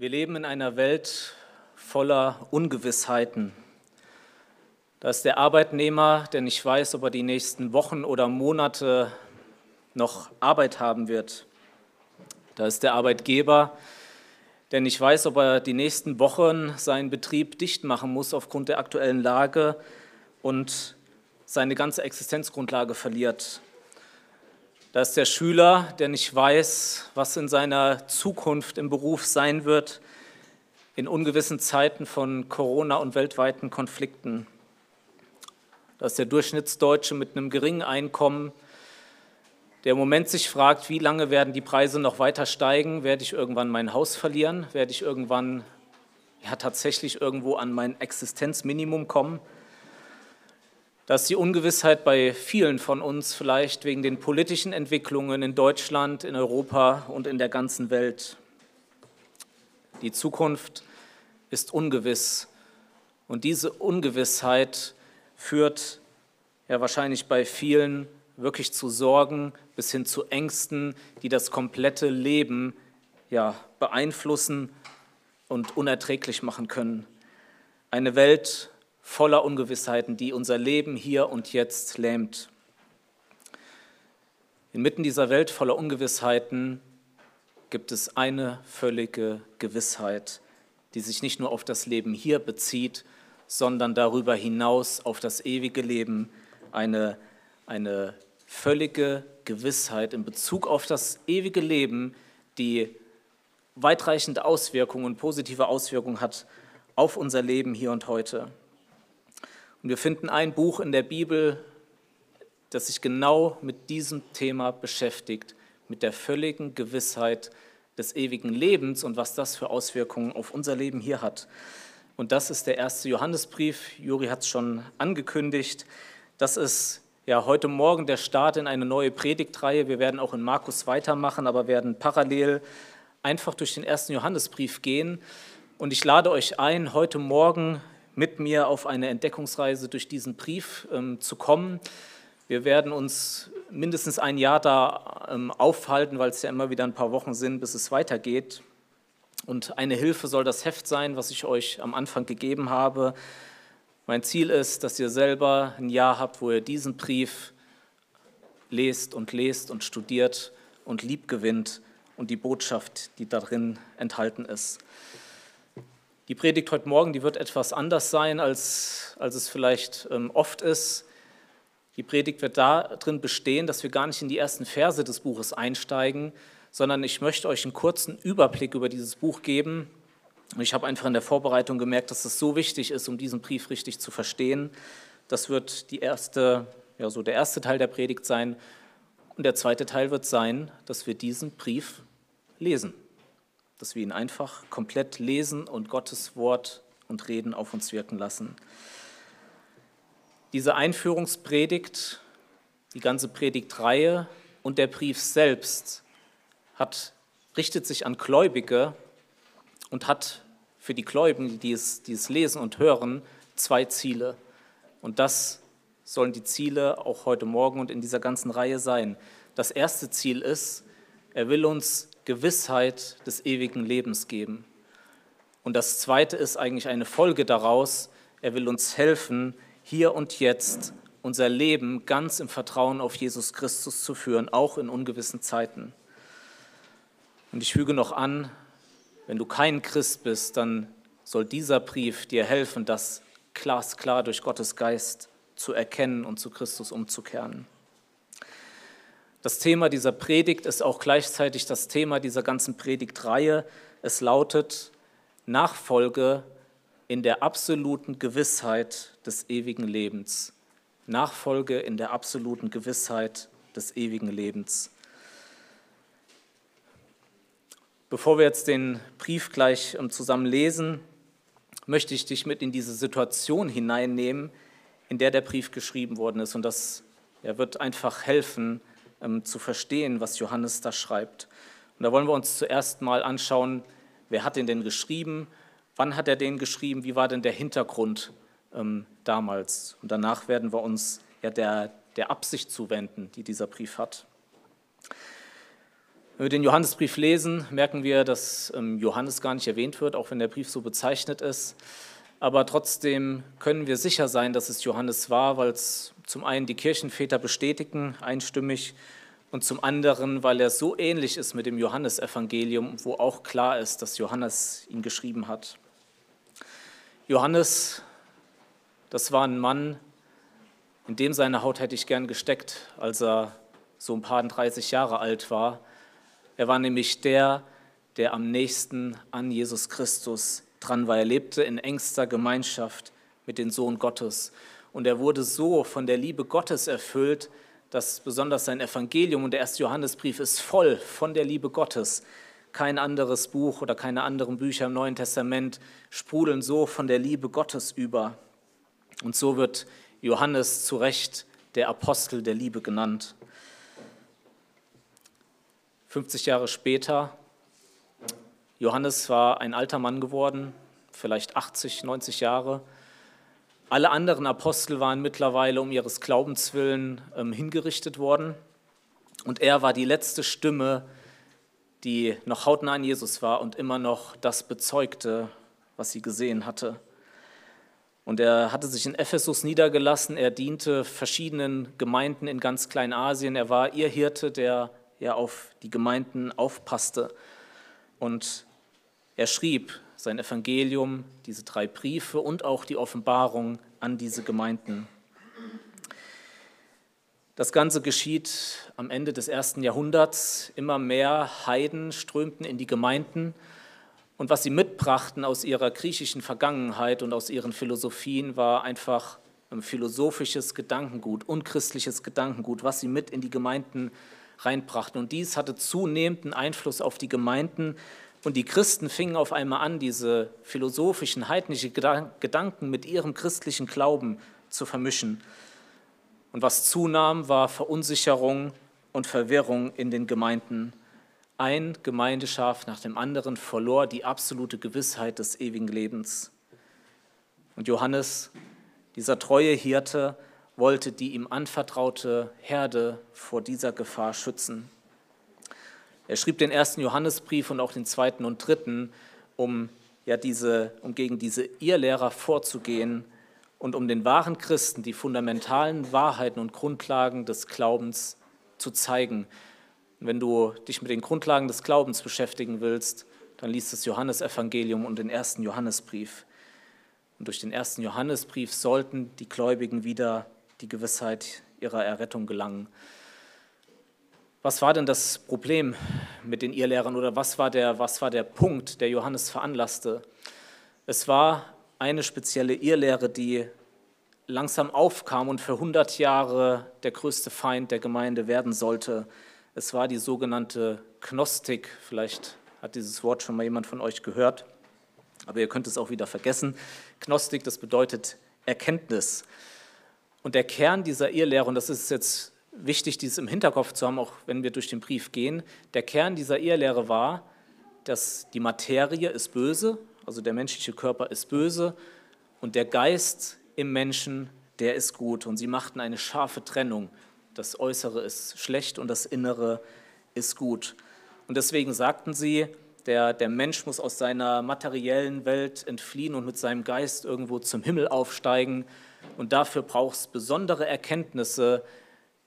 Wir leben in einer Welt voller Ungewissheiten. Da ist der Arbeitnehmer, der nicht weiß, ob er die nächsten Wochen oder Monate noch Arbeit haben wird. Da ist der Arbeitgeber, der nicht weiß, ob er die nächsten Wochen seinen Betrieb dicht machen muss aufgrund der aktuellen Lage und seine ganze Existenzgrundlage verliert. Da ist der Schüler, der nicht weiß, was in seiner Zukunft im Beruf sein wird, in ungewissen Zeiten von Corona und weltweiten Konflikten. Da ist der Durchschnittsdeutsche mit einem geringen Einkommen, der im Moment sich fragt, wie lange werden die Preise noch weiter steigen? Werde ich irgendwann mein Haus verlieren? Werde ich irgendwann ja, tatsächlich irgendwo an mein Existenzminimum kommen? Dass die Ungewissheit bei vielen von uns vielleicht wegen den politischen Entwicklungen in Deutschland, in Europa und in der ganzen Welt. Die Zukunft ist ungewiss und diese Ungewissheit führt ja wahrscheinlich bei vielen wirklich zu Sorgen bis hin zu Ängsten, die das komplette Leben ja beeinflussen und unerträglich machen können. Eine Welt voller Ungewissheiten, die unser Leben hier und jetzt lähmt. Inmitten dieser Welt voller Ungewissheiten gibt es eine völlige Gewissheit, die sich nicht nur auf das Leben hier bezieht, sondern darüber hinaus auf das ewige Leben, eine, eine völlige Gewissheit in Bezug auf das ewige Leben, die weitreichende Auswirkungen, positive Auswirkungen hat auf unser Leben hier und heute. Und wir finden ein Buch in der Bibel, das sich genau mit diesem Thema beschäftigt, mit der völligen Gewissheit des ewigen Lebens und was das für Auswirkungen auf unser Leben hier hat. Und das ist der erste Johannesbrief. Juri hat es schon angekündigt. Das ist ja heute Morgen der Start in eine neue Predigtreihe. Wir werden auch in Markus weitermachen, aber werden parallel einfach durch den ersten Johannesbrief gehen. Und ich lade euch ein, heute Morgen mit mir auf eine Entdeckungsreise durch diesen Brief ähm, zu kommen. Wir werden uns mindestens ein Jahr da ähm, aufhalten, weil es ja immer wieder ein paar Wochen sind, bis es weitergeht. Und eine Hilfe soll das Heft sein, was ich euch am Anfang gegeben habe. Mein Ziel ist, dass ihr selber ein Jahr habt, wo ihr diesen Brief lest und lest und studiert und lieb gewinnt und die Botschaft, die darin enthalten ist. Die Predigt heute Morgen, die wird etwas anders sein, als, als es vielleicht ähm, oft ist. Die Predigt wird darin bestehen, dass wir gar nicht in die ersten Verse des Buches einsteigen, sondern ich möchte euch einen kurzen Überblick über dieses Buch geben. Ich habe einfach in der Vorbereitung gemerkt, dass es so wichtig ist, um diesen Brief richtig zu verstehen. Das wird die erste, ja, so der erste Teil der Predigt sein. Und der zweite Teil wird sein, dass wir diesen Brief lesen dass wir ihn einfach komplett lesen und Gottes Wort und Reden auf uns wirken lassen. Diese Einführungspredigt, die ganze Predigtreihe und der Brief selbst hat, richtet sich an Gläubige und hat für die Gläubigen, die es, die es lesen und hören, zwei Ziele. Und das sollen die Ziele auch heute Morgen und in dieser ganzen Reihe sein. Das erste Ziel ist, er will uns Gewissheit des ewigen Lebens geben. Und das Zweite ist eigentlich eine Folge daraus. Er will uns helfen, hier und jetzt unser Leben ganz im Vertrauen auf Jesus Christus zu führen, auch in ungewissen Zeiten. Und ich füge noch an, wenn du kein Christ bist, dann soll dieser Brief dir helfen, das glasklar durch Gottes Geist zu erkennen und zu Christus umzukehren. Das Thema dieser Predigt ist auch gleichzeitig das Thema dieser ganzen Predigtreihe. Es lautet Nachfolge in der absoluten Gewissheit des ewigen Lebens. Nachfolge in der absoluten Gewissheit des ewigen Lebens. Bevor wir jetzt den Brief gleich ähm, zusammen lesen, möchte ich dich mit in diese Situation hineinnehmen, in der der Brief geschrieben worden ist. Und das ja, wird einfach helfen, ähm, zu verstehen, was Johannes da schreibt. Und da wollen wir uns zuerst mal anschauen, wer hat den denn geschrieben, wann hat er den geschrieben, wie war denn der Hintergrund ähm, damals. Und danach werden wir uns ja der, der Absicht zuwenden, die dieser Brief hat. Wenn wir den Johannesbrief lesen, merken wir, dass ähm, Johannes gar nicht erwähnt wird, auch wenn der Brief so bezeichnet ist. Aber trotzdem können wir sicher sein, dass es Johannes war, weil es zum einen die Kirchenväter bestätigen, einstimmig, und zum anderen, weil er so ähnlich ist mit dem Johannesevangelium, wo auch klar ist, dass Johannes ihn geschrieben hat. Johannes, das war ein Mann, in dem seine Haut hätte ich gern gesteckt, als er so ein paar 30 Jahre alt war. Er war nämlich der, der am nächsten an Jesus Christus dran war. Er lebte in engster Gemeinschaft mit dem Sohn Gottes. Und er wurde so von der Liebe Gottes erfüllt, dass besonders sein Evangelium und der erste Johannesbrief ist voll von der Liebe Gottes. Kein anderes Buch oder keine anderen Bücher im Neuen Testament sprudeln so von der Liebe Gottes über. Und so wird Johannes zu Recht der Apostel der Liebe genannt. 50 Jahre später, Johannes war ein alter Mann geworden, vielleicht 80, 90 Jahre. Alle anderen Apostel waren mittlerweile um ihres Glaubens willen ähm, hingerichtet worden. Und er war die letzte Stimme, die noch hautnah an Jesus war und immer noch das bezeugte, was sie gesehen hatte. Und er hatte sich in Ephesus niedergelassen, er diente verschiedenen Gemeinden in ganz Kleinasien, er war ihr Hirte, der er auf die Gemeinden aufpasste. Und er schrieb sein Evangelium, diese drei Briefe und auch die Offenbarung an diese Gemeinden. Das Ganze geschieht am Ende des ersten Jahrhunderts. Immer mehr Heiden strömten in die Gemeinden. Und was sie mitbrachten aus ihrer griechischen Vergangenheit und aus ihren Philosophien war einfach ein philosophisches Gedankengut, unchristliches Gedankengut, was sie mit in die Gemeinden reinbrachten. Und dies hatte zunehmenden Einfluss auf die Gemeinden. Und die Christen fingen auf einmal an, diese philosophischen, heidnischen Gedanken mit ihrem christlichen Glauben zu vermischen. Und was zunahm, war Verunsicherung und Verwirrung in den Gemeinden. Ein Gemeindeschaf nach dem anderen verlor die absolute Gewissheit des ewigen Lebens. Und Johannes, dieser treue Hirte, wollte die ihm anvertraute Herde vor dieser Gefahr schützen. Er schrieb den ersten Johannesbrief und auch den zweiten und dritten, um, ja diese, um gegen diese Irrlehrer vorzugehen und um den wahren Christen die fundamentalen Wahrheiten und Grundlagen des Glaubens zu zeigen. Und wenn du dich mit den Grundlagen des Glaubens beschäftigen willst, dann liest das Johannesevangelium und den ersten Johannesbrief. Und durch den ersten Johannesbrief sollten die Gläubigen wieder die Gewissheit ihrer Errettung gelangen. Was war denn das Problem mit den Irrlehrern oder was war, der, was war der Punkt, der Johannes veranlasste? Es war eine spezielle Irrlehre, die langsam aufkam und für 100 Jahre der größte Feind der Gemeinde werden sollte. Es war die sogenannte Gnostik. Vielleicht hat dieses Wort schon mal jemand von euch gehört, aber ihr könnt es auch wieder vergessen. Gnostik, das bedeutet Erkenntnis. Und der Kern dieser Irrlehre, und das ist jetzt wichtig, dies im Hinterkopf zu haben, auch wenn wir durch den Brief gehen, der Kern dieser Irrlehre war, dass die Materie ist böse, also der menschliche Körper ist böse und der Geist im Menschen, der ist gut. Und sie machten eine scharfe Trennung. Das Äußere ist schlecht und das Innere ist gut. Und deswegen sagten sie, der, der Mensch muss aus seiner materiellen Welt entfliehen und mit seinem Geist irgendwo zum Himmel aufsteigen. Und dafür braucht es besondere Erkenntnisse,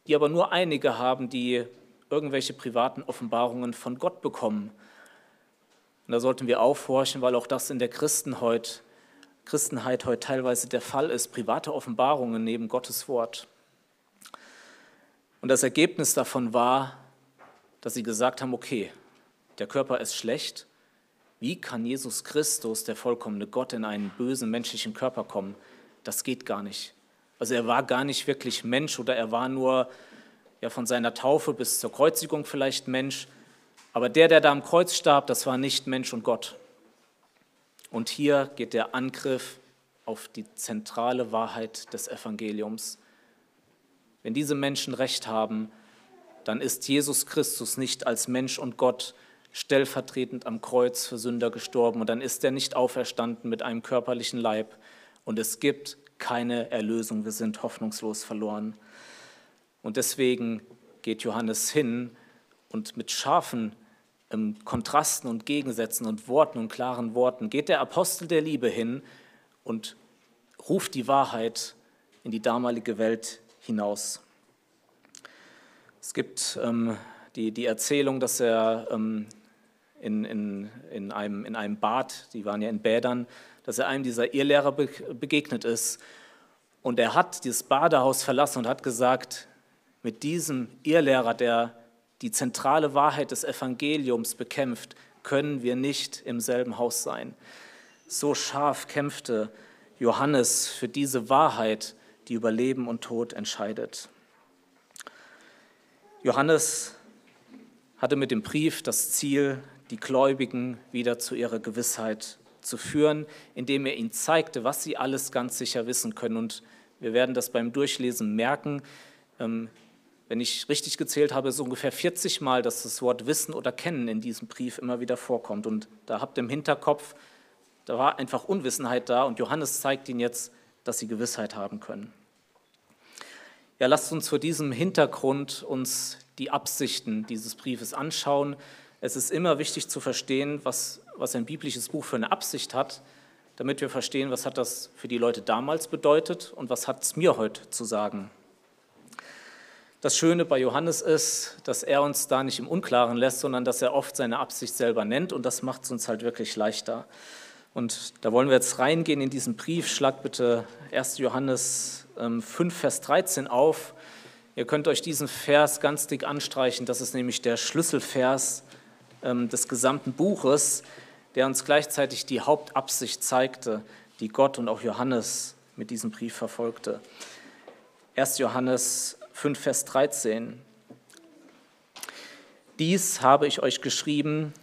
die aber nur einige haben, die irgendwelche privaten Offenbarungen von Gott bekommen. Und da sollten wir aufhorchen, weil auch das in der Christenheit, Christenheit heute teilweise der Fall ist, private Offenbarungen neben Gottes Wort. Und das Ergebnis davon war, dass sie gesagt haben, okay, der Körper ist schlecht, wie kann Jesus Christus, der vollkommene Gott, in einen bösen menschlichen Körper kommen? Das geht gar nicht. Also er war gar nicht wirklich Mensch oder er war nur ja, von seiner Taufe bis zur Kreuzigung vielleicht Mensch. Aber der, der da am Kreuz starb, das war nicht Mensch und Gott. Und hier geht der Angriff auf die zentrale Wahrheit des Evangeliums. Wenn diese Menschen recht haben, dann ist Jesus Christus nicht als Mensch und Gott stellvertretend am Kreuz für Sünder gestorben und dann ist er nicht auferstanden mit einem körperlichen Leib und es gibt keine Erlösung, wir sind hoffnungslos verloren. Und deswegen geht Johannes hin und mit scharfen Kontrasten und Gegensätzen und Worten und klaren Worten geht der Apostel der Liebe hin und ruft die Wahrheit in die damalige Welt hinaus. Es gibt ähm, die, die Erzählung, dass er ähm, in, in, in, einem, in einem Bad, die waren ja in Bädern, dass er einem dieser Irrlehrer begegnet ist. Und er hat dieses Badehaus verlassen und hat gesagt, mit diesem Irrlehrer, der die zentrale Wahrheit des Evangeliums bekämpft, können wir nicht im selben Haus sein. So scharf kämpfte Johannes für diese Wahrheit, die über Leben und Tod entscheidet. Johannes hatte mit dem Brief das Ziel, die Gläubigen wieder zu ihrer Gewissheit zu führen, indem er ihnen zeigte, was sie alles ganz sicher wissen können. Und wir werden das beim Durchlesen merken. Ähm, wenn ich richtig gezählt habe, ist ungefähr 40 Mal, dass das Wort Wissen oder Kennen in diesem Brief immer wieder vorkommt. Und da habt ihr im Hinterkopf, da war einfach Unwissenheit da und Johannes zeigt ihnen jetzt, dass sie Gewissheit haben können. Ja, lasst uns vor diesem Hintergrund uns die Absichten dieses Briefes anschauen. Es ist immer wichtig zu verstehen, was, was ein biblisches Buch für eine Absicht hat, damit wir verstehen, was hat das für die Leute damals bedeutet und was hat es mir heute zu sagen. Das Schöne bei Johannes ist, dass er uns da nicht im Unklaren lässt, sondern dass er oft seine Absicht selber nennt und das macht es uns halt wirklich leichter. Und da wollen wir jetzt reingehen in diesen Brief. Schlag bitte 1. Johannes 5, ähm, Vers 13 auf. Ihr könnt euch diesen Vers ganz dick anstreichen. Das ist nämlich der Schlüsselvers ähm, des gesamten Buches, der uns gleichzeitig die Hauptabsicht zeigte, die Gott und auch Johannes mit diesem Brief verfolgte. 1. Johannes 5, Vers 13. Dies habe ich euch geschrieben,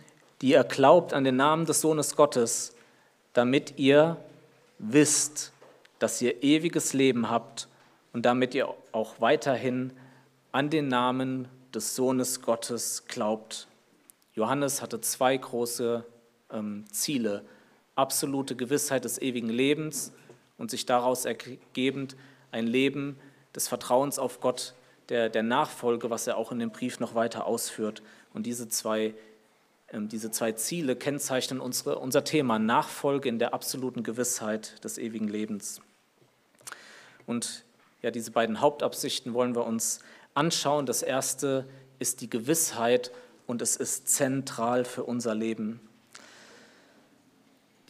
die ihr glaubt an den Namen des Sohnes Gottes, damit ihr wisst, dass ihr ewiges Leben habt und damit ihr auch weiterhin an den Namen des Sohnes Gottes glaubt. Johannes hatte zwei große ähm, Ziele. Absolute Gewissheit des ewigen Lebens und sich daraus ergebend ein Leben des Vertrauens auf Gott, der, der Nachfolge, was er auch in dem Brief noch weiter ausführt. Und diese zwei ähm, diese zwei Ziele kennzeichnen unsere, unser Thema Nachfolge in der absoluten Gewissheit des ewigen Lebens. Und ja, diese beiden Hauptabsichten wollen wir uns anschauen. Das erste ist die Gewissheit und es ist zentral für unser Leben.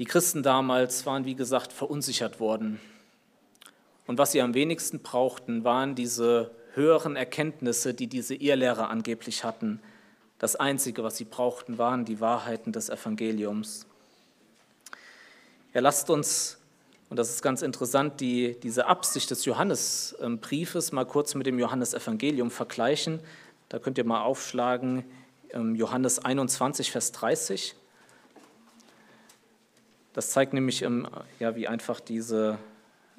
Die Christen damals waren, wie gesagt, verunsichert worden. Und was sie am wenigsten brauchten, waren diese höheren Erkenntnisse, die diese Irrlehrer angeblich hatten. Das Einzige, was sie brauchten, waren die Wahrheiten des Evangeliums. Ja, lasst uns, und das ist ganz interessant, die, diese Absicht des Johannesbriefes mal kurz mit dem Johannesevangelium vergleichen. Da könnt ihr mal aufschlagen, ähm, Johannes 21, Vers 30. Das zeigt nämlich, ähm, ja, wie einfach diese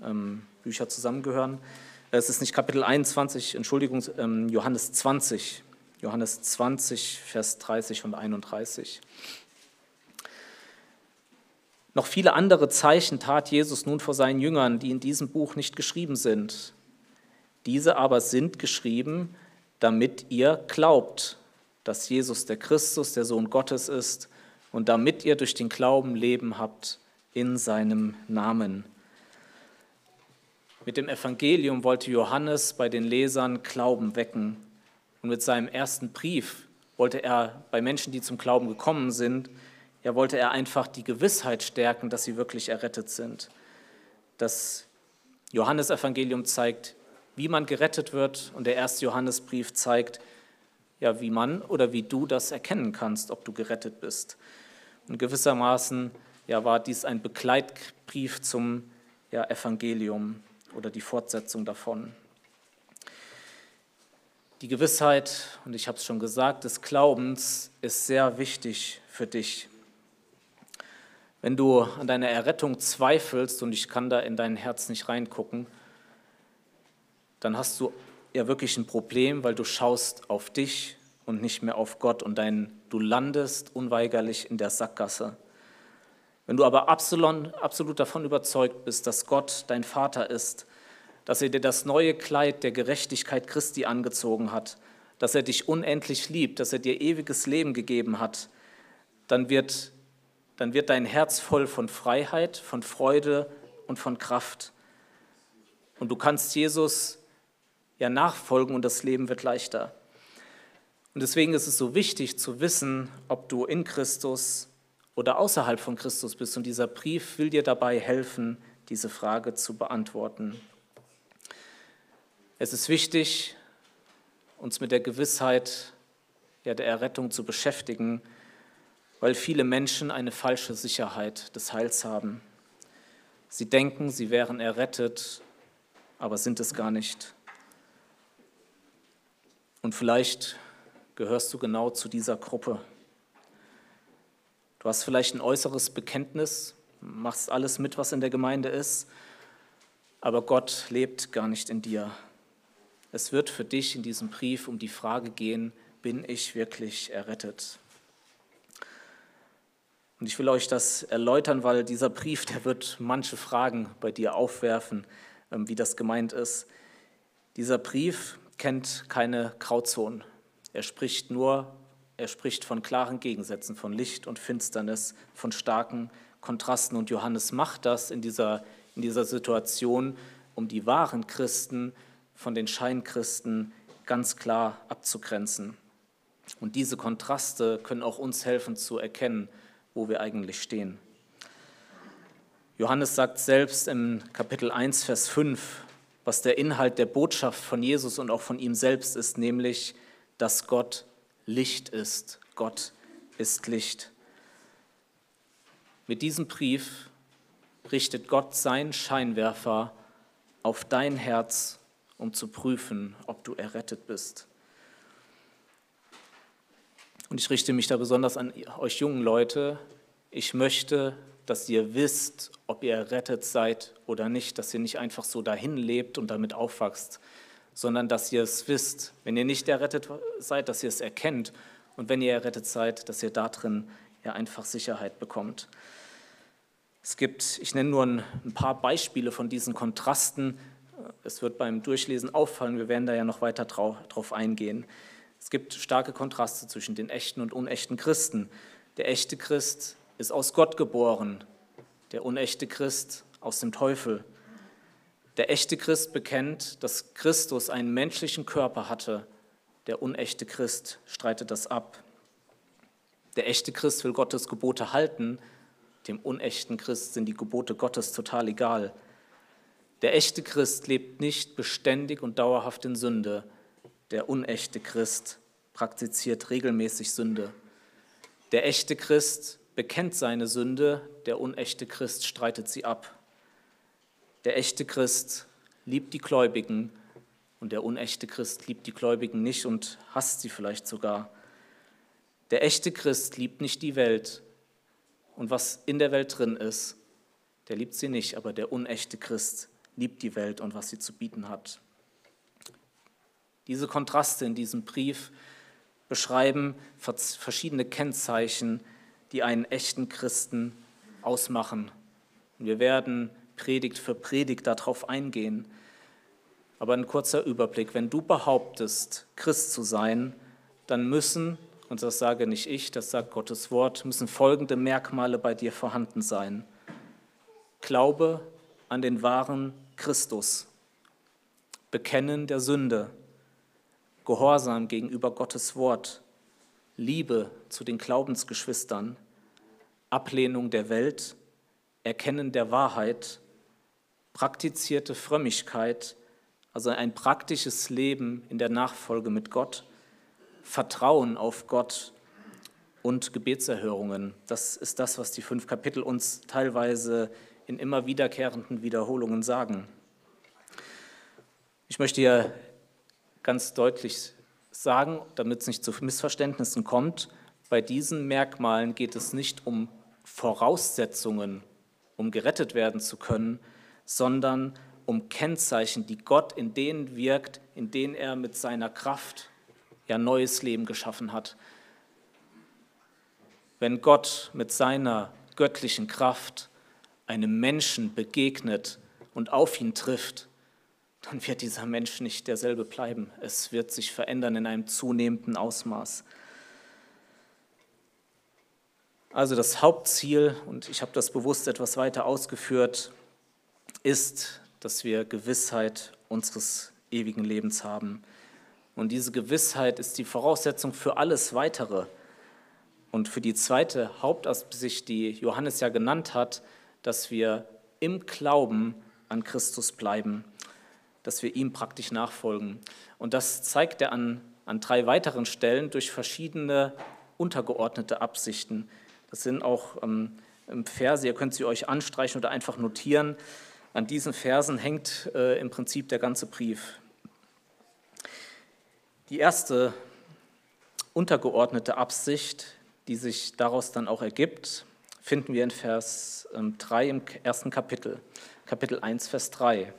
ähm, Bücher zusammengehören. Es ist nicht Kapitel 21, Entschuldigung, Johannes 20, Johannes 20, Vers 30 und 31. Noch viele andere Zeichen tat Jesus nun vor seinen Jüngern, die in diesem Buch nicht geschrieben sind. Diese aber sind geschrieben, damit ihr glaubt, dass Jesus der Christus, der Sohn Gottes ist, und damit ihr durch den Glauben Leben habt in seinem Namen. Mit dem Evangelium wollte Johannes bei den Lesern Glauben wecken und mit seinem ersten Brief wollte er bei Menschen, die zum Glauben gekommen sind, ja, wollte er einfach die Gewissheit stärken, dass sie wirklich errettet sind. Das Johannesevangelium zeigt, wie man gerettet wird und der erste Johannesbrief zeigt, ja, wie man oder wie du das erkennen kannst, ob du gerettet bist. Und gewissermaßen ja, war dies ein Begleitbrief zum ja, Evangelium oder die Fortsetzung davon. Die Gewissheit, und ich habe es schon gesagt, des Glaubens ist sehr wichtig für dich. Wenn du an deiner Errettung zweifelst, und ich kann da in dein Herz nicht reingucken, dann hast du ja wirklich ein Problem, weil du schaust auf dich und nicht mehr auf Gott und dein, du landest unweigerlich in der Sackgasse. Wenn du aber absolut, absolut davon überzeugt bist, dass Gott dein Vater ist, dass er dir das neue Kleid der Gerechtigkeit Christi angezogen hat, dass er dich unendlich liebt, dass er dir ewiges Leben gegeben hat, dann wird, dann wird dein Herz voll von Freiheit, von Freude und von Kraft. Und du kannst Jesus ja nachfolgen und das Leben wird leichter. Und deswegen ist es so wichtig zu wissen, ob du in Christus oder außerhalb von Christus bist. Und dieser Brief will dir dabei helfen, diese Frage zu beantworten. Es ist wichtig, uns mit der Gewissheit ja, der Errettung zu beschäftigen, weil viele Menschen eine falsche Sicherheit des Heils haben. Sie denken, sie wären errettet, aber sind es gar nicht. Und vielleicht gehörst du genau zu dieser Gruppe. Du hast vielleicht ein äußeres Bekenntnis, machst alles mit, was in der Gemeinde ist, aber Gott lebt gar nicht in dir. Es wird für dich in diesem Brief um die Frage gehen, bin ich wirklich errettet? Und ich will euch das erläutern, weil dieser Brief, der wird manche Fragen bei dir aufwerfen, ähm, wie das gemeint ist. Dieser Brief kennt keine Grauzonen. Er spricht nur, er spricht von klaren Gegensätzen, von Licht und Finsternis, von starken Kontrasten. Und Johannes macht das in dieser, in dieser Situation, um die wahren Christen von den Scheinchristen ganz klar abzugrenzen. Und diese Kontraste können auch uns helfen zu erkennen, wo wir eigentlich stehen. Johannes sagt selbst im Kapitel 1, Vers 5, was der Inhalt der Botschaft von Jesus und auch von ihm selbst ist, nämlich, dass Gott Licht ist. Gott ist Licht. Mit diesem Brief richtet Gott seinen Scheinwerfer auf dein Herz um zu prüfen, ob du errettet bist. Und ich richte mich da besonders an euch jungen Leute. Ich möchte, dass ihr wisst, ob ihr errettet seid oder nicht, dass ihr nicht einfach so dahin lebt und damit aufwachst, sondern dass ihr es wisst. Wenn ihr nicht errettet seid, dass ihr es erkennt und wenn ihr errettet seid, dass ihr darin ja einfach Sicherheit bekommt. Es gibt, ich nenne nur ein paar Beispiele von diesen Kontrasten, es wird beim Durchlesen auffallen, wir werden da ja noch weiter drauf eingehen. Es gibt starke Kontraste zwischen den echten und unechten Christen. Der echte Christ ist aus Gott geboren, der unechte Christ aus dem Teufel. Der echte Christ bekennt, dass Christus einen menschlichen Körper hatte. Der unechte Christ streitet das ab. Der echte Christ will Gottes Gebote halten. Dem unechten Christ sind die Gebote Gottes total egal. Der echte Christ lebt nicht beständig und dauerhaft in Sünde. Der unechte Christ praktiziert regelmäßig Sünde. Der echte Christ bekennt seine Sünde, der unechte Christ streitet sie ab. Der echte Christ liebt die Gläubigen und der unechte Christ liebt die Gläubigen nicht und hasst sie vielleicht sogar. Der echte Christ liebt nicht die Welt und was in der Welt drin ist, der liebt sie nicht, aber der unechte Christ liebt die Welt und was sie zu bieten hat. Diese Kontraste in diesem Brief beschreiben verschiedene Kennzeichen, die einen echten Christen ausmachen. Und wir werden Predigt für Predigt darauf eingehen. Aber ein kurzer Überblick. Wenn du behauptest, Christ zu sein, dann müssen, und das sage nicht ich, das sagt Gottes Wort, müssen folgende Merkmale bei dir vorhanden sein. Glaube an den wahren Christus, Bekennen der Sünde, Gehorsam gegenüber Gottes Wort, Liebe zu den Glaubensgeschwistern, Ablehnung der Welt, Erkennen der Wahrheit, praktizierte Frömmigkeit, also ein praktisches Leben in der Nachfolge mit Gott, Vertrauen auf Gott und Gebetserhörungen. Das ist das, was die fünf Kapitel uns teilweise in immer wiederkehrenden Wiederholungen sagen. Ich möchte hier ganz deutlich sagen, damit es nicht zu Missverständnissen kommt, bei diesen Merkmalen geht es nicht um Voraussetzungen, um gerettet werden zu können, sondern um Kennzeichen, die Gott in denen wirkt, in denen er mit seiner Kraft ja neues Leben geschaffen hat. Wenn Gott mit seiner göttlichen Kraft einem Menschen begegnet und auf ihn trifft, dann wird dieser Mensch nicht derselbe bleiben. Es wird sich verändern in einem zunehmenden Ausmaß. Also das Hauptziel, und ich habe das bewusst etwas weiter ausgeführt, ist, dass wir Gewissheit unseres ewigen Lebens haben. Und diese Gewissheit ist die Voraussetzung für alles Weitere. Und für die zweite Hauptabsicht, die Johannes ja genannt hat, dass wir im Glauben an Christus bleiben, dass wir ihm praktisch nachfolgen. Und das zeigt er an, an drei weiteren Stellen durch verschiedene untergeordnete Absichten. Das sind auch ähm, Verse, ihr könnt sie euch anstreichen oder einfach notieren. An diesen Versen hängt äh, im Prinzip der ganze Brief. Die erste untergeordnete Absicht, die sich daraus dann auch ergibt, finden wir in Vers 3 ähm, im ersten Kapitel, Kapitel 1, Vers 3.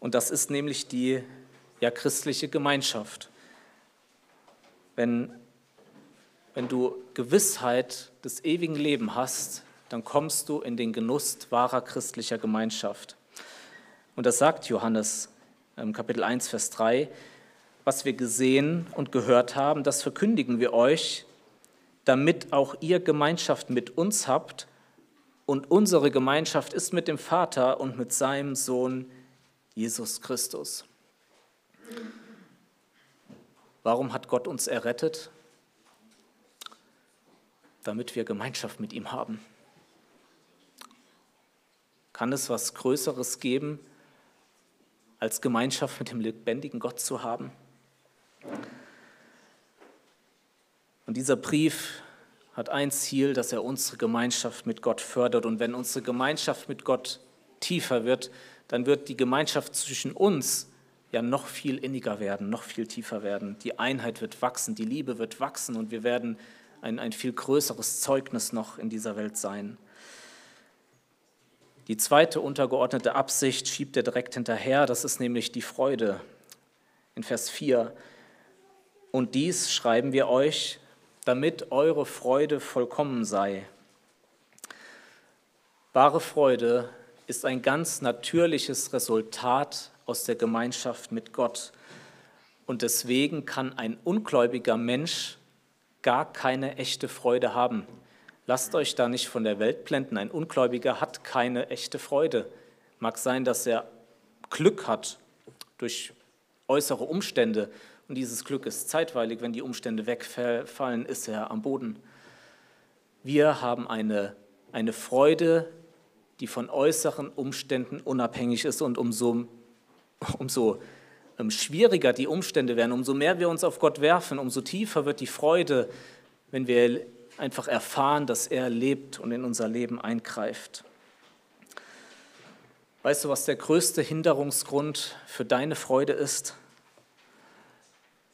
Und das ist nämlich die ja, christliche Gemeinschaft. Wenn, wenn du Gewissheit des ewigen Lebens hast, dann kommst du in den Genuss wahrer christlicher Gemeinschaft. Und das sagt Johannes Kapitel 1, Vers 3, was wir gesehen und gehört haben, das verkündigen wir euch, damit auch ihr Gemeinschaft mit uns habt. Und unsere Gemeinschaft ist mit dem Vater und mit seinem Sohn Jesus Christus. Warum hat Gott uns errettet? Damit wir Gemeinschaft mit ihm haben. Kann es was Größeres geben, als Gemeinschaft mit dem lebendigen Gott zu haben. Und dieser Brief hat ein Ziel, dass er unsere Gemeinschaft mit Gott fördert. Und wenn unsere Gemeinschaft mit Gott tiefer wird, dann wird die Gemeinschaft zwischen uns ja noch viel inniger werden, noch viel tiefer werden. Die Einheit wird wachsen, die Liebe wird wachsen und wir werden ein, ein viel größeres Zeugnis noch in dieser Welt sein. Die zweite untergeordnete Absicht schiebt er direkt hinterher, das ist nämlich die Freude. In Vers 4. Und dies schreiben wir euch, damit eure Freude vollkommen sei. Wahre Freude ist ein ganz natürliches Resultat aus der Gemeinschaft mit Gott. Und deswegen kann ein ungläubiger Mensch gar keine echte Freude haben. Lasst euch da nicht von der Welt blenden. Ein Ungläubiger hat keine echte Freude. Mag sein, dass er Glück hat durch äußere Umstände und dieses Glück ist zeitweilig. Wenn die Umstände wegfallen, ist er am Boden. Wir haben eine, eine Freude, die von äußeren Umständen unabhängig ist und umso, umso ähm, schwieriger die Umstände werden, umso mehr wir uns auf Gott werfen, umso tiefer wird die Freude, wenn wir einfach erfahren, dass er lebt und in unser Leben eingreift. Weißt du, was der größte Hinderungsgrund für deine Freude ist?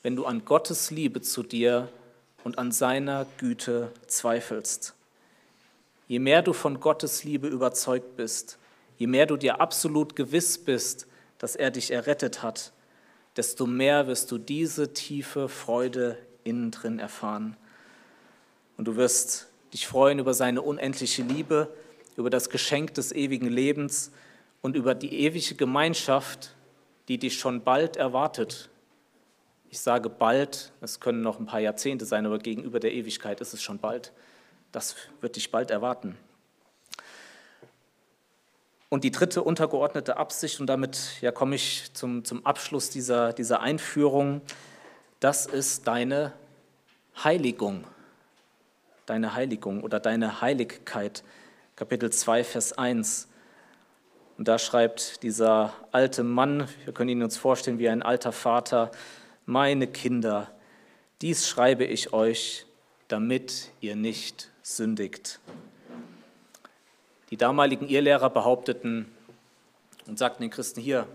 Wenn du an Gottes Liebe zu dir und an seiner Güte zweifelst. Je mehr du von Gottes Liebe überzeugt bist, je mehr du dir absolut gewiss bist, dass er dich errettet hat, desto mehr wirst du diese tiefe Freude innen drin erfahren. Und du wirst dich freuen über seine unendliche Liebe, über das Geschenk des ewigen Lebens und über die ewige Gemeinschaft, die dich schon bald erwartet. Ich sage bald, es können noch ein paar Jahrzehnte sein, aber gegenüber der Ewigkeit ist es schon bald. Das wird dich bald erwarten. Und die dritte untergeordnete Absicht, und damit ja, komme ich zum, zum Abschluss dieser, dieser Einführung, das ist deine Heiligung deine Heiligung oder deine Heiligkeit. Kapitel 2, Vers 1. Und da schreibt dieser alte Mann, wir können ihn uns vorstellen wie ein alter Vater, meine Kinder, dies schreibe ich euch, damit ihr nicht sündigt. Die damaligen Irrlehrer behaupteten und sagten den Christen hier,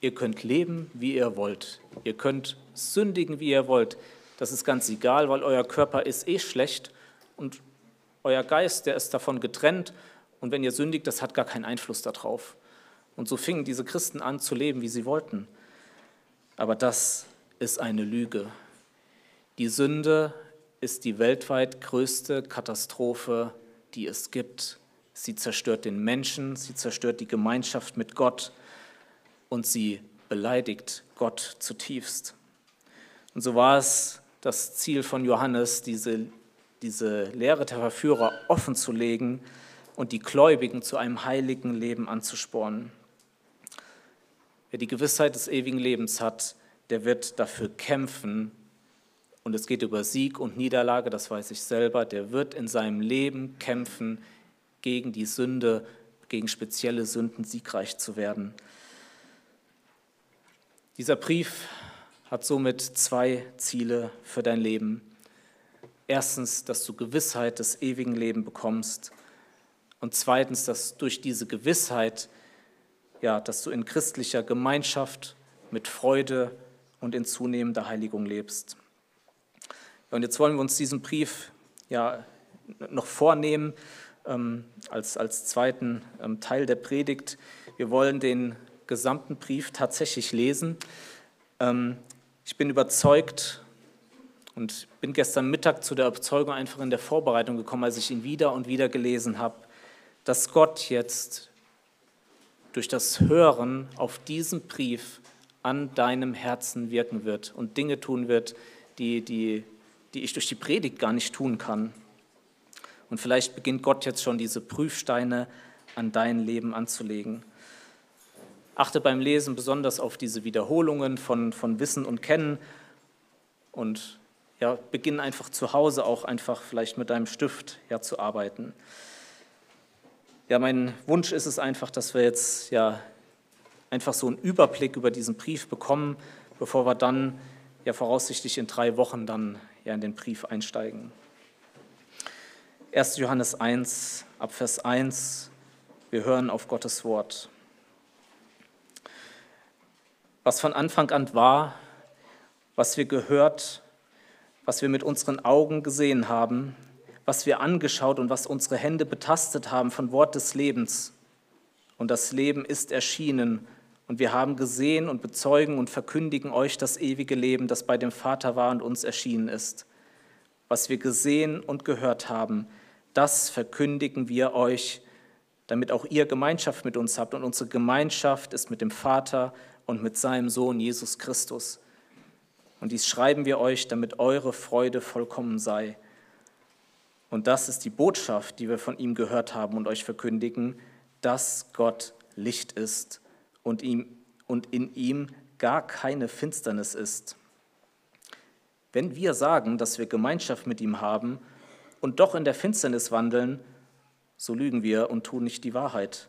ihr könnt leben, wie ihr wollt. Ihr könnt sündigen, wie ihr wollt. Das ist ganz egal, weil euer Körper ist eh schlecht und euer Geist, der ist davon getrennt und wenn ihr sündigt, das hat gar keinen Einfluss darauf. Und so fingen diese Christen an zu leben, wie sie wollten. Aber das ist eine Lüge. Die Sünde ist die weltweit größte Katastrophe, die es gibt. sie zerstört den Menschen, sie zerstört die Gemeinschaft mit Gott und sie beleidigt Gott zutiefst. Und so war es das Ziel von Johannes, diese, diese Lehre der Verführer offen zu legen und die Gläubigen zu einem heiligen Leben anzuspornen. Wer die Gewissheit des ewigen Lebens hat, der wird dafür kämpfen. Und es geht über Sieg und Niederlage, das weiß ich selber. Der wird in seinem Leben kämpfen, gegen die Sünde, gegen spezielle Sünden siegreich zu werden. Dieser Brief hat somit zwei Ziele für dein Leben. Erstens, dass du Gewissheit des ewigen Lebens bekommst. Und zweitens, dass durch diese Gewissheit, ja, dass du in christlicher Gemeinschaft mit Freude und in zunehmender Heiligung lebst. Und jetzt wollen wir uns diesen Brief ja noch vornehmen ähm, als, als zweiten ähm, Teil der Predigt. Wir wollen den gesamten Brief tatsächlich lesen. Ähm, ich bin überzeugt und bin gestern Mittag zu der Überzeugung einfach in der Vorbereitung gekommen, als ich ihn wieder und wieder gelesen habe, dass Gott jetzt durch das Hören auf diesen Brief an deinem Herzen wirken wird und Dinge tun wird, die, die, die ich durch die Predigt gar nicht tun kann. Und vielleicht beginnt Gott jetzt schon diese Prüfsteine an dein Leben anzulegen. Achte beim Lesen besonders auf diese Wiederholungen von, von Wissen und Kennen und ja, beginn einfach zu Hause auch einfach vielleicht mit deinem Stift ja, zu arbeiten. Ja, mein Wunsch ist es einfach, dass wir jetzt ja einfach so einen Überblick über diesen Brief bekommen, bevor wir dann ja voraussichtlich in drei Wochen dann ja in den Brief einsteigen. 1. Johannes 1, Abvers 1, wir hören auf Gottes Wort was von Anfang an war, was wir gehört, was wir mit unseren Augen gesehen haben, was wir angeschaut und was unsere Hände betastet haben von Wort des Lebens. Und das Leben ist erschienen und wir haben gesehen und bezeugen und verkündigen euch das ewige Leben, das bei dem Vater war und uns erschienen ist. Was wir gesehen und gehört haben, das verkündigen wir euch, damit auch ihr Gemeinschaft mit uns habt. Und unsere Gemeinschaft ist mit dem Vater und mit seinem Sohn Jesus Christus. Und dies schreiben wir euch, damit eure Freude vollkommen sei. Und das ist die Botschaft, die wir von ihm gehört haben und euch verkündigen, dass Gott Licht ist und, ihm, und in ihm gar keine Finsternis ist. Wenn wir sagen, dass wir Gemeinschaft mit ihm haben und doch in der Finsternis wandeln, so lügen wir und tun nicht die Wahrheit.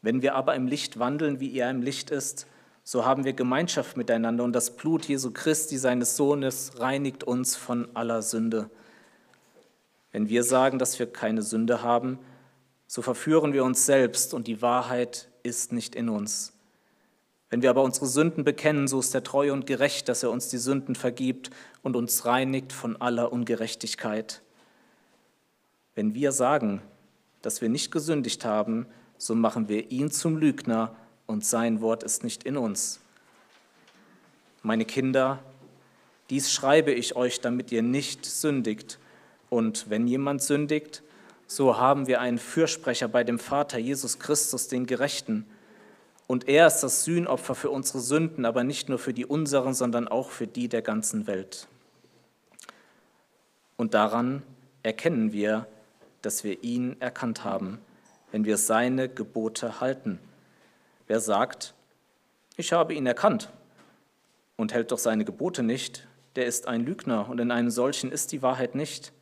Wenn wir aber im Licht wandeln, wie er im Licht ist, so haben wir Gemeinschaft miteinander und das Blut Jesu Christi, seines Sohnes, reinigt uns von aller Sünde. Wenn wir sagen, dass wir keine Sünde haben, so verführen wir uns selbst und die Wahrheit ist nicht in uns. Wenn wir aber unsere Sünden bekennen, so ist er treu und gerecht, dass er uns die Sünden vergibt und uns reinigt von aller Ungerechtigkeit. Wenn wir sagen, dass wir nicht gesündigt haben, so machen wir ihn zum Lügner und sein Wort ist nicht in uns. Meine Kinder, dies schreibe ich euch, damit ihr nicht sündigt. Und wenn jemand sündigt, so haben wir einen Fürsprecher bei dem Vater, Jesus Christus, den Gerechten. Und er ist das Sühnopfer für unsere Sünden, aber nicht nur für die unseren, sondern auch für die der ganzen Welt. Und daran erkennen wir, dass wir ihn erkannt haben, wenn wir seine Gebote halten. Wer sagt, ich habe ihn erkannt und hält doch seine Gebote nicht, der ist ein Lügner und in einem solchen ist die Wahrheit nicht.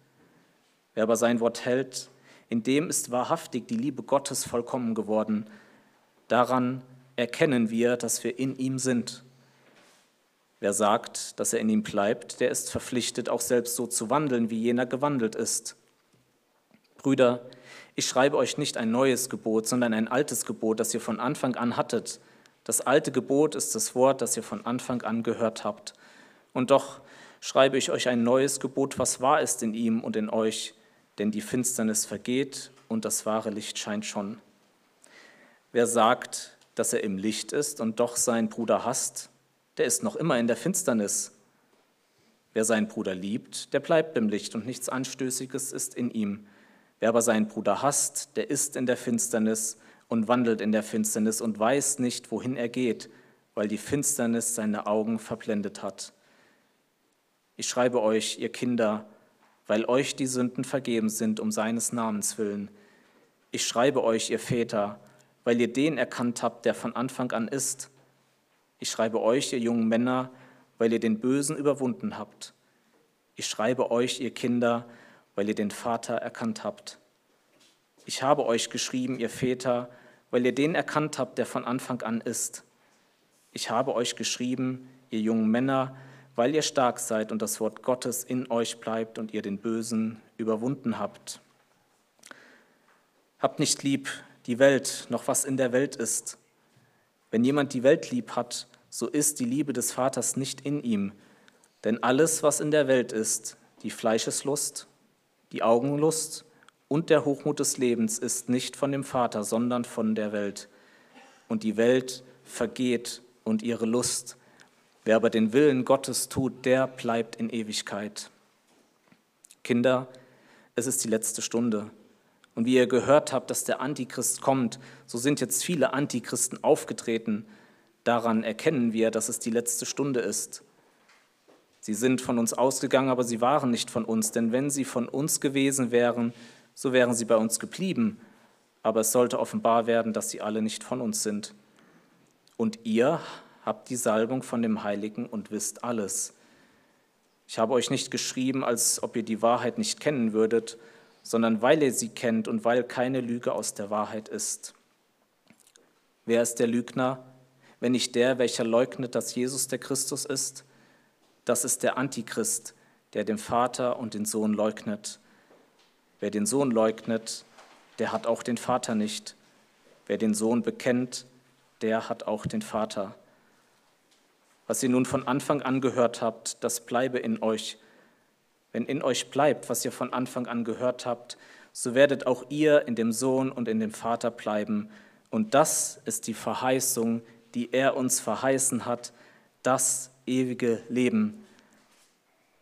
Wer aber sein Wort hält, in dem ist wahrhaftig die Liebe Gottes vollkommen geworden. Daran erkennen wir, dass wir in ihm sind. Wer sagt, dass er in ihm bleibt, der ist verpflichtet, auch selbst so zu wandeln, wie jener gewandelt ist. Brüder, ich schreibe euch nicht ein neues Gebot, sondern ein altes Gebot, das ihr von Anfang an hattet. Das alte Gebot ist das Wort, das ihr von Anfang an gehört habt. Und doch schreibe ich euch ein neues Gebot, was wahr ist in ihm und in euch, denn die Finsternis vergeht und das wahre Licht scheint schon. Wer sagt, dass er im Licht ist und doch seinen Bruder hasst, der ist noch immer in der Finsternis. Wer seinen Bruder liebt, der bleibt im Licht und nichts Anstößiges ist in ihm. Wer aber seinen Bruder hasst, der ist in der Finsternis und wandelt in der Finsternis und weiß nicht, wohin er geht, weil die Finsternis seine Augen verblendet hat. Ich schreibe euch, ihr Kinder, weil euch die Sünden vergeben sind um seines Namens willen. Ich schreibe euch, ihr Väter, weil ihr den erkannt habt, der von Anfang an ist. Ich schreibe euch, ihr jungen Männer, weil ihr den Bösen überwunden habt. Ich schreibe euch, ihr Kinder, ihr den Vater erkannt habt. Ich habe euch geschrieben, ihr Väter, weil ihr den erkannt habt, der von Anfang an ist. Ich habe euch geschrieben, ihr jungen Männer, weil ihr stark seid und das Wort Gottes in euch bleibt und ihr den Bösen überwunden habt. Habt nicht lieb die Welt, noch was in der Welt ist. Wenn jemand die Welt lieb hat, so ist die Liebe des Vaters nicht in ihm. Denn alles, was in der Welt ist, die Fleischeslust, die Augenlust und der Hochmut des Lebens, ist nicht von dem Vater, sondern von der Welt. Und die Welt vergeht und ihre Lust. Wer aber den Willen Gottes tut, der bleibt in Ewigkeit. Kinder, es ist die letzte Stunde. Und wie ihr gehört habt, dass der Antichrist kommt, so sind jetzt viele Antichristen aufgetreten. Daran erkennen wir, dass es die letzte Stunde ist. Sie sind von uns ausgegangen, aber sie waren nicht von uns, denn wenn sie von uns gewesen wären, so wären sie bei uns geblieben. Aber es sollte offenbar werden, dass sie alle nicht von uns sind. Und ihr habt die Salbung von dem Heiligen und wisst alles. Ich habe euch nicht geschrieben, als ob ihr die Wahrheit nicht kennen würdet, sondern weil ihr sie kennt und weil keine Lüge aus der Wahrheit ist. Wer ist der Lügner, wenn nicht der, welcher leugnet, dass Jesus der Christus ist? Das ist der Antichrist, der den Vater und den Sohn leugnet. Wer den Sohn leugnet, der hat auch den Vater nicht. Wer den Sohn bekennt, der hat auch den Vater. Was ihr nun von Anfang an gehört habt, das bleibe in euch wenn in euch bleibt, was ihr von Anfang an gehört habt, so werdet auch ihr in dem Sohn und in dem Vater bleiben. Und das ist die Verheißung, die er uns verheißen hat, das ewige Leben.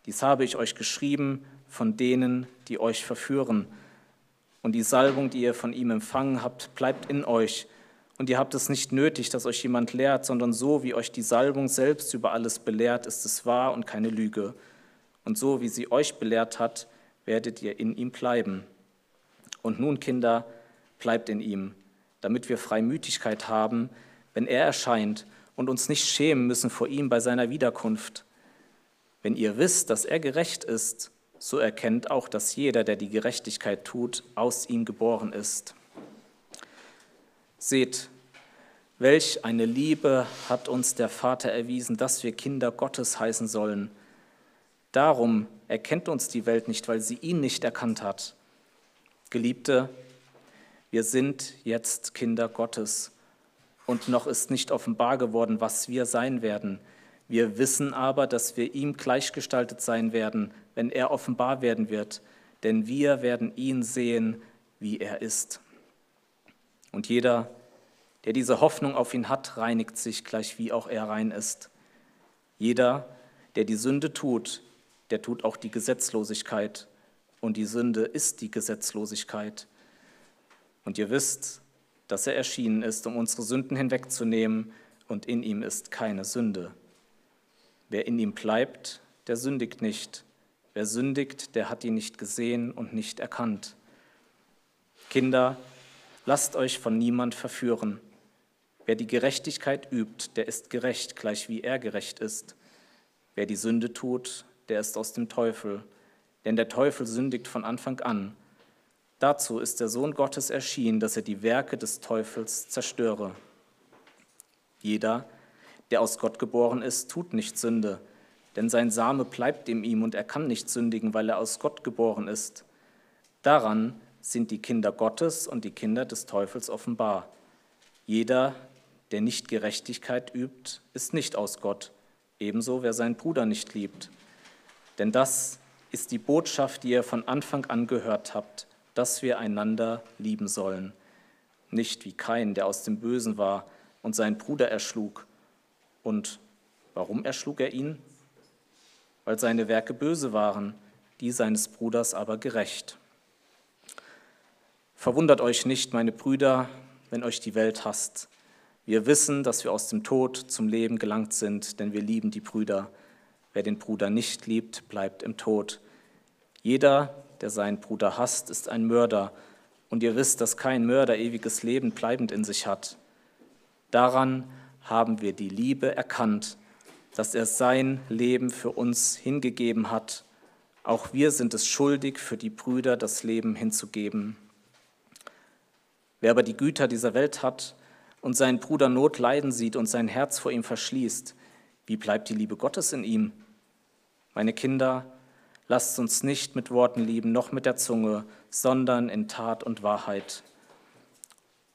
Dies habe ich euch geschrieben von denen, die euch verführen. Und die Salbung, die ihr von ihm empfangen habt, bleibt in euch. Und ihr habt es nicht nötig, dass euch jemand lehrt, sondern so, wie euch die Salbung selbst über alles belehrt, ist es wahr und keine Lüge und so wie sie euch belehrt hat, werdet ihr in ihm bleiben. Und nun, Kinder, bleibt in ihm, damit wir Freimütigkeit haben, wenn er erscheint und uns nicht schämen müssen vor ihm bei seiner Wiederkunft. Wenn ihr wisst, dass er gerecht ist, so erkennt auch, dass jeder, der die Gerechtigkeit tut, aus ihm geboren ist. Seht, welch eine Liebe hat uns der Vater erwiesen, dass wir Kinder Gottes heißen sollen. Darum erkennt uns die Welt nicht, weil sie ihn nicht erkannt hat. Geliebte, wir sind jetzt Kinder Gottes und noch ist nicht offenbar geworden, was wir sein werden. Wir wissen aber, dass wir ihm gleichgestaltet sein werden, wenn er offenbar werden wird, denn wir werden ihn sehen, wie er ist. Und jeder, der diese Hoffnung auf ihn hat, reinigt sich gleich wie auch er rein ist. Jeder, der die Sünde tut, der tut auch die Gesetzlosigkeit. Und die Sünde ist die Gesetzlosigkeit. Und ihr wisst, dass er erschienen ist, um unsere Sünden hinwegzunehmen, und in ihm ist keine Sünde. Wer in ihm bleibt, der sündigt nicht. Wer sündigt, der hat ihn nicht gesehen und nicht erkannt. Kinder, lasst euch von niemand verführen. Wer die Gerechtigkeit übt, der ist gerecht, gleich wie er gerecht ist. Wer die Sünde tut, der ist aus dem Teufel, denn der Teufel sündigt von Anfang an. Dazu ist der Sohn Gottes erschienen, dass er die Werke des Teufels zerstöre. Jeder, der aus Gott geboren ist, tut nicht Sünde, denn sein Same bleibt in ihm und er kann nicht sündigen, weil er aus Gott geboren ist. Daran sind die Kinder Gottes und die Kinder des Teufels offenbar. Jeder, der nicht Gerechtigkeit übt, ist nicht aus Gott, ebenso wer seinen Bruder nicht liebt. Denn das ist die Botschaft, die ihr von Anfang an gehört habt, dass wir einander lieben sollen. Nicht wie Kain, der aus dem Bösen war und seinen Bruder erschlug. Und warum erschlug er ihn? Weil seine Werke böse waren, die seines Bruders aber gerecht. Verwundert euch nicht, meine Brüder, wenn euch die Welt hasst. Wir wissen, dass wir aus dem Tod zum Leben gelangt sind, denn wir lieben die Brüder. Wer den Bruder nicht liebt, bleibt im Tod. Jeder, der seinen Bruder hasst, ist ein Mörder, und ihr wisst, dass kein Mörder ewiges Leben bleibend in sich hat. Daran haben wir die Liebe erkannt, dass er sein Leben für uns hingegeben hat. Auch wir sind es schuldig, für die Brüder das Leben hinzugeben. Wer aber die Güter dieser Welt hat und seinen Bruder Not leiden sieht und sein Herz vor ihm verschließt, wie bleibt die Liebe Gottes in ihm? Meine Kinder, lasst uns nicht mit Worten lieben, noch mit der Zunge, sondern in Tat und Wahrheit.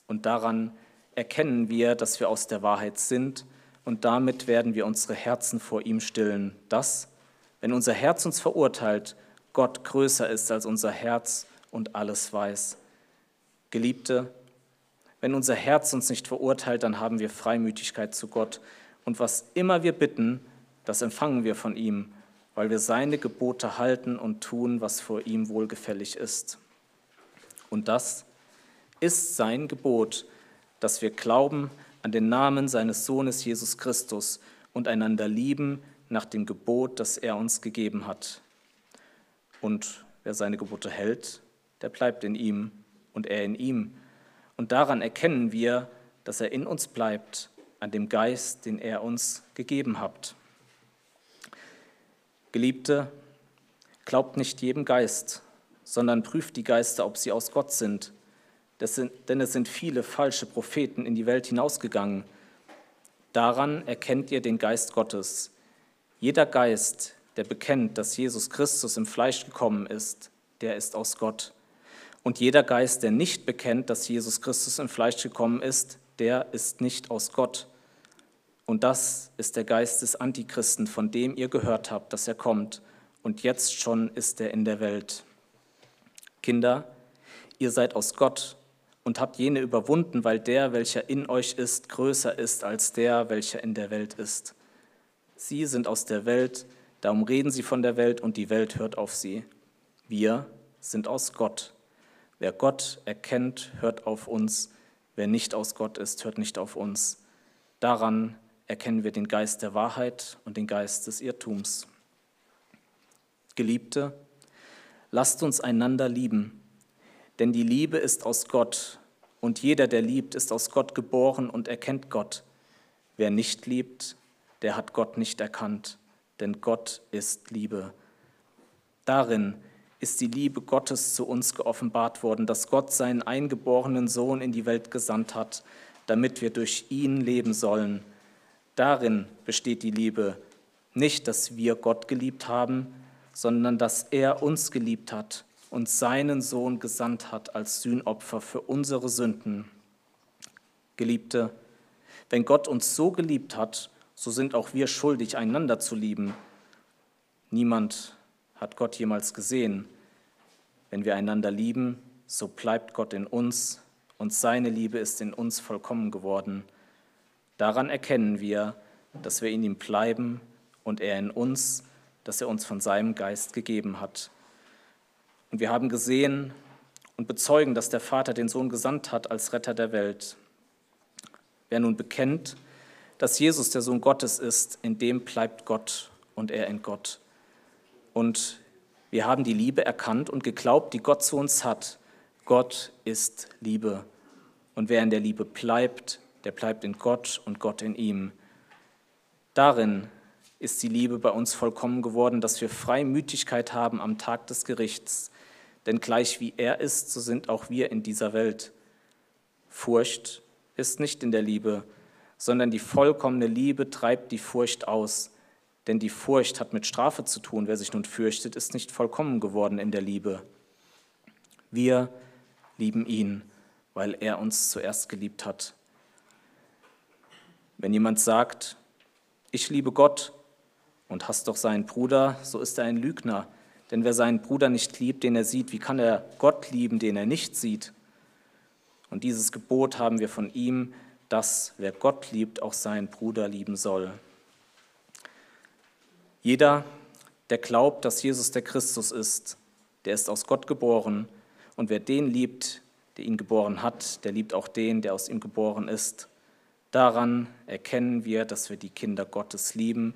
Und daran erkennen wir, dass wir aus der Wahrheit sind, und damit werden wir unsere Herzen vor ihm stillen, dass, wenn unser Herz uns verurteilt, Gott größer ist als unser Herz und alles weiß. Geliebte, wenn unser Herz uns nicht verurteilt, dann haben wir Freimütigkeit zu Gott. Und was immer wir bitten, das empfangen wir von ihm, weil wir seine Gebote halten und tun, was vor ihm wohlgefällig ist. Und das ist sein Gebot, dass wir glauben an den Namen seines Sohnes Jesus Christus und einander lieben nach dem Gebot, das er uns gegeben hat. Und wer seine Gebote hält, der bleibt in ihm und er in ihm. Und daran erkennen wir, dass er in uns bleibt, an dem Geist, den er uns gegeben hat. Geliebte, glaubt nicht jedem Geist, sondern prüft die Geister, ob sie aus Gott sind. Sind, denn es sind viele falsche Propheten in die Welt hinausgegangen. Daran erkennt ihr den Geist Gottes. Jeder Geist, der bekennt, dass Jesus Christus im Fleisch gekommen ist, der ist aus Gott. Und jeder Geist, der nicht bekennt, dass Jesus Christus im Fleisch gekommen ist, der ist nicht aus Gott. Und das ist der Geist des Antichristen, von dem ihr gehört habt, dass er kommt. Und jetzt schon ist er in der Welt. Kinder, ihr seid aus Gott und habt jene überwunden, weil der, welcher in euch ist, größer ist als der, welcher in der Welt ist. Sie sind aus der Welt, darum reden sie von der Welt und die Welt hört auf sie. Wir sind aus Gott. Wer Gott erkennt, hört auf uns. Wer nicht aus Gott ist, hört nicht auf uns. Daran erkennen wir den Geist der Wahrheit und den Geist des Irrtums. Geliebte, lasst uns einander lieben, denn die Liebe ist aus Gott und jeder, der liebt, ist aus Gott geboren und erkennt Gott. Wer nicht liebt, der hat Gott nicht erkannt, denn Gott ist Liebe. Darin ist die Liebe Gottes zu uns geoffenbart worden, dass Gott seinen eingeborenen Sohn in die Welt gesandt hat, damit wir durch ihn leben sollen. Darin besteht die Liebe, nicht, dass wir Gott geliebt haben, sondern dass er uns geliebt hat und seinen Sohn gesandt hat als Sühnopfer für unsere Sünden. Geliebte, wenn Gott uns so geliebt hat, so sind auch wir schuldig, einander zu lieben. Niemand hat Gott jemals gesehen. Wenn wir einander lieben, so bleibt Gott in uns und seine Liebe ist in uns vollkommen geworden. Daran erkennen wir, dass wir in ihm bleiben und er in uns, dass er uns von seinem Geist gegeben hat. Und wir haben gesehen und bezeugen, dass der Vater den Sohn gesandt hat als Retter der Welt. Wer nun bekennt, dass Jesus der Sohn Gottes ist, in dem bleibt Gott und er in Gott. Und wir haben die Liebe erkannt und geglaubt, die Gott zu uns hat. Gott ist Liebe. Und wer in der Liebe bleibt, der bleibt in Gott und Gott in ihm. Darin ist die Liebe bei uns vollkommen geworden, dass wir Freimütigkeit haben am Tag des Gerichts. Denn gleich wie er ist, so sind auch wir in dieser Welt. Furcht ist nicht in der Liebe, sondern die vollkommene Liebe treibt die Furcht aus. Denn die Furcht hat mit Strafe zu tun. Wer sich nun fürchtet, ist nicht vollkommen geworden in der Liebe. Wir lieben ihn, weil er uns zuerst geliebt hat. Wenn jemand sagt, ich liebe Gott und hasst doch seinen Bruder, so ist er ein Lügner. Denn wer seinen Bruder nicht liebt, den er sieht, wie kann er Gott lieben, den er nicht sieht? Und dieses Gebot haben wir von ihm, dass wer Gott liebt, auch seinen Bruder lieben soll. Jeder, der glaubt, dass Jesus der Christus ist, der ist aus Gott geboren, und wer den liebt, der ihn geboren hat, der liebt auch den, der aus ihm geboren ist. Daran erkennen wir, dass wir die Kinder Gottes lieben,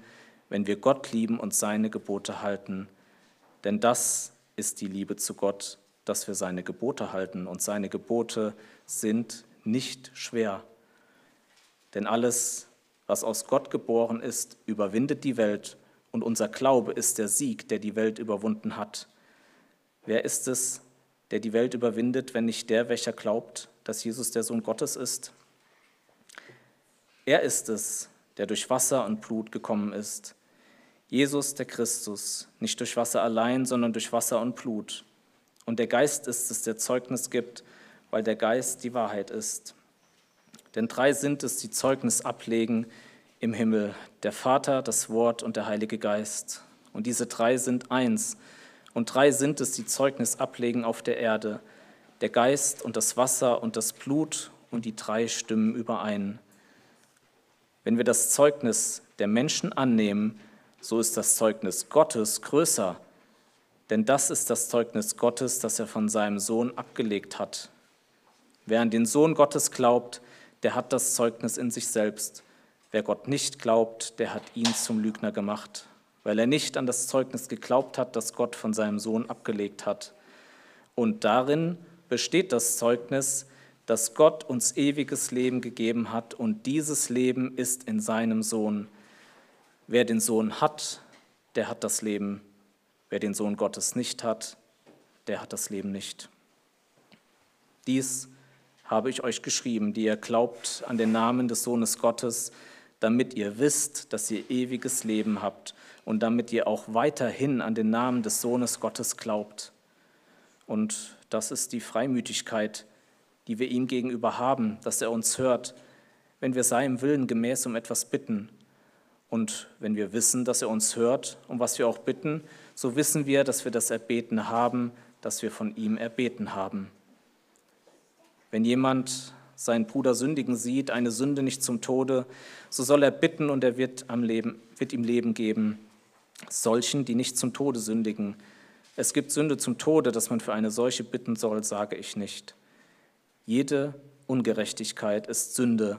wenn wir Gott lieben und seine Gebote halten. Denn das ist die Liebe zu Gott, dass wir seine Gebote halten. Und seine Gebote sind nicht schwer. Denn alles, was aus Gott geboren ist, überwindet die Welt. Und unser Glaube ist der Sieg, der die Welt überwunden hat. Wer ist es, der die Welt überwindet, wenn nicht der, welcher glaubt, dass Jesus der Sohn Gottes ist? Er ist es, der durch Wasser und Blut gekommen ist. Jesus, der Christus, nicht durch Wasser allein, sondern durch Wasser und Blut. Und der Geist ist es, der Zeugnis gibt, weil der Geist die Wahrheit ist. Denn drei sind es, die Zeugnis ablegen im Himmel, der Vater, das Wort und der Heilige Geist. Und diese drei sind eins. Und drei sind es, die Zeugnis ablegen auf der Erde, der Geist und das Wasser und das Blut, und die drei stimmen überein. Wenn wir das Zeugnis der Menschen annehmen, so ist das Zeugnis Gottes größer, denn das ist das Zeugnis Gottes, das er von seinem Sohn abgelegt hat. Wer an den Sohn Gottes glaubt, der hat das Zeugnis in sich selbst. Wer Gott nicht glaubt, der hat ihn zum Lügner gemacht, weil er nicht an das Zeugnis geglaubt hat, das Gott von seinem Sohn abgelegt hat. Und darin besteht das Zeugnis, dass Gott uns ewiges Leben gegeben hat und dieses Leben ist in seinem Sohn. Wer den Sohn hat, der hat das Leben. Wer den Sohn Gottes nicht hat, der hat das Leben nicht. Dies habe ich euch geschrieben, die ihr glaubt an den Namen des Sohnes Gottes, damit ihr wisst, dass ihr ewiges Leben habt und damit ihr auch weiterhin an den Namen des Sohnes Gottes glaubt. Und das ist die Freimütigkeit, die wir ihm gegenüber haben, dass er uns hört, wenn wir seinem Willen gemäß um etwas bitten. Und wenn wir wissen, dass er uns hört, um was wir auch bitten, so wissen wir, dass wir das Erbeten haben, das wir von ihm erbeten haben. Wenn jemand seinen Bruder sündigen sieht, eine Sünde nicht zum Tode, so soll er bitten und er wird, am Leben, wird ihm Leben geben. Solchen, die nicht zum Tode sündigen. Es gibt Sünde zum Tode, dass man für eine solche bitten soll, sage ich nicht. Jede Ungerechtigkeit ist Sünde,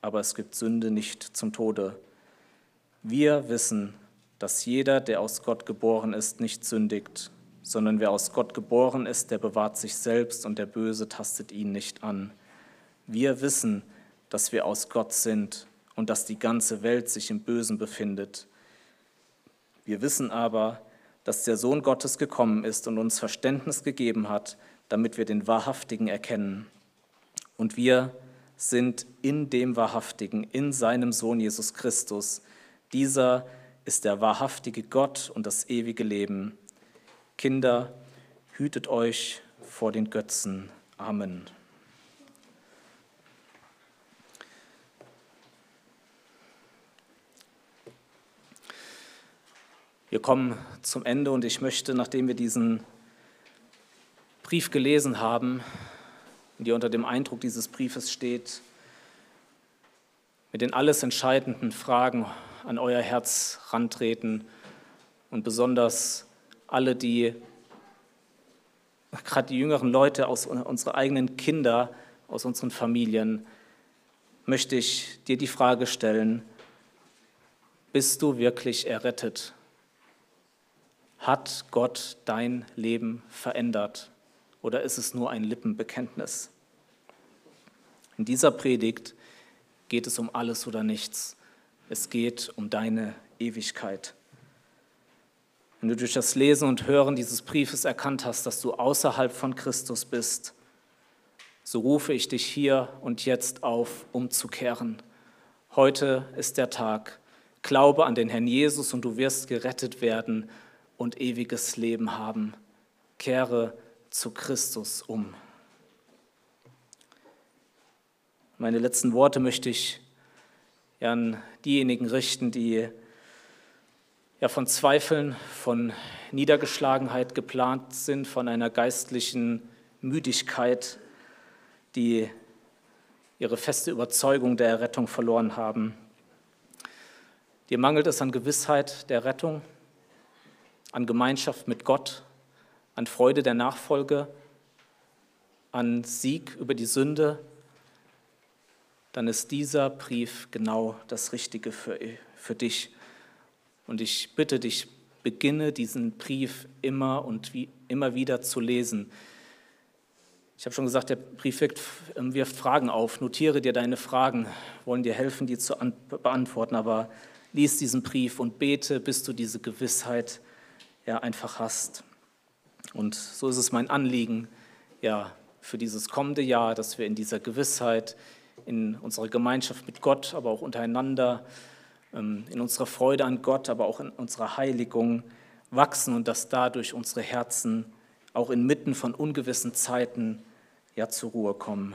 aber es gibt Sünde nicht zum Tode. Wir wissen, dass jeder, der aus Gott geboren ist, nicht sündigt, sondern wer aus Gott geboren ist, der bewahrt sich selbst und der Böse tastet ihn nicht an. Wir wissen, dass wir aus Gott sind und dass die ganze Welt sich im Bösen befindet. Wir wissen aber, dass der Sohn Gottes gekommen ist und uns Verständnis gegeben hat, damit wir den Wahrhaftigen erkennen. Und wir sind in dem Wahrhaftigen, in seinem Sohn Jesus Christus. Dieser ist der wahrhaftige Gott und das ewige Leben. Kinder, hütet euch vor den Götzen. Amen. Wir kommen zum Ende und ich möchte, nachdem wir diesen Brief gelesen haben, ihr unter dem Eindruck dieses Briefes steht, mit den alles entscheidenden Fragen an euer Herz rantreten und besonders alle, die, gerade die jüngeren Leute aus unseren eigenen Kinder, aus unseren Familien, möchte ich dir die Frage stellen, bist du wirklich errettet? Hat Gott dein Leben verändert oder ist es nur ein Lippenbekenntnis? In dieser Predigt geht es um alles oder nichts. Es geht um deine Ewigkeit. Wenn du durch das Lesen und Hören dieses Briefes erkannt hast, dass du außerhalb von Christus bist, so rufe ich dich hier und jetzt auf, umzukehren. Heute ist der Tag. Glaube an den Herrn Jesus und du wirst gerettet werden und ewiges Leben haben. Kehre zu Christus um. Meine letzten Worte möchte ich an diejenigen richten, die ja von Zweifeln, von Niedergeschlagenheit geplant sind, von einer geistlichen Müdigkeit, die ihre feste Überzeugung der Errettung verloren haben. Dir mangelt es an Gewissheit der Rettung, an Gemeinschaft mit Gott, an Freude der Nachfolge, an Sieg über die Sünde, dann ist dieser Brief genau das Richtige für, für dich. Und ich bitte dich, beginne diesen Brief immer und wie, immer wieder zu lesen. Ich habe schon gesagt, der Brief wirft Fragen auf. Notiere dir deine Fragen, wollen dir helfen, die zu beantworten. Aber lies diesen Brief und bete, bis du diese Gewissheit ja, einfach hast. Und so ist es mein Anliegen, ja, für dieses kommende Jahr, dass wir in dieser Gewissheit, in unserer Gemeinschaft mit Gott, aber auch untereinander, ähm, in unserer Freude an Gott, aber auch in unserer Heiligung wachsen und dass dadurch unsere Herzen auch inmitten von ungewissen Zeiten ja zur Ruhe kommen.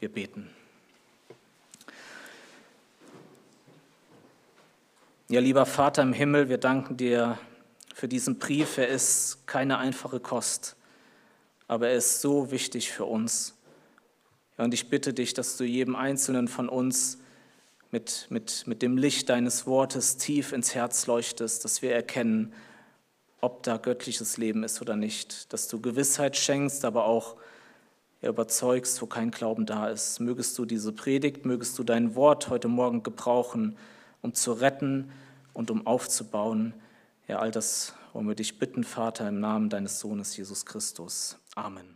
Wir beten. Ja, lieber Vater im Himmel, wir danken dir für diesen Brief. Er ist keine einfache Kost, aber er ist so wichtig für uns. Und ich bitte dich, dass du jedem Einzelnen von uns mit, mit, mit dem Licht deines Wortes tief ins Herz leuchtest, dass wir erkennen, ob da göttliches Leben ist oder nicht, dass du Gewissheit schenkst, aber auch überzeugst, wo kein Glauben da ist. Mögest du diese Predigt, mögest du dein Wort heute Morgen gebrauchen, um zu retten und um aufzubauen. Ja, all das wollen wir dich bitten, Vater, im Namen deines Sohnes Jesus Christus. Amen.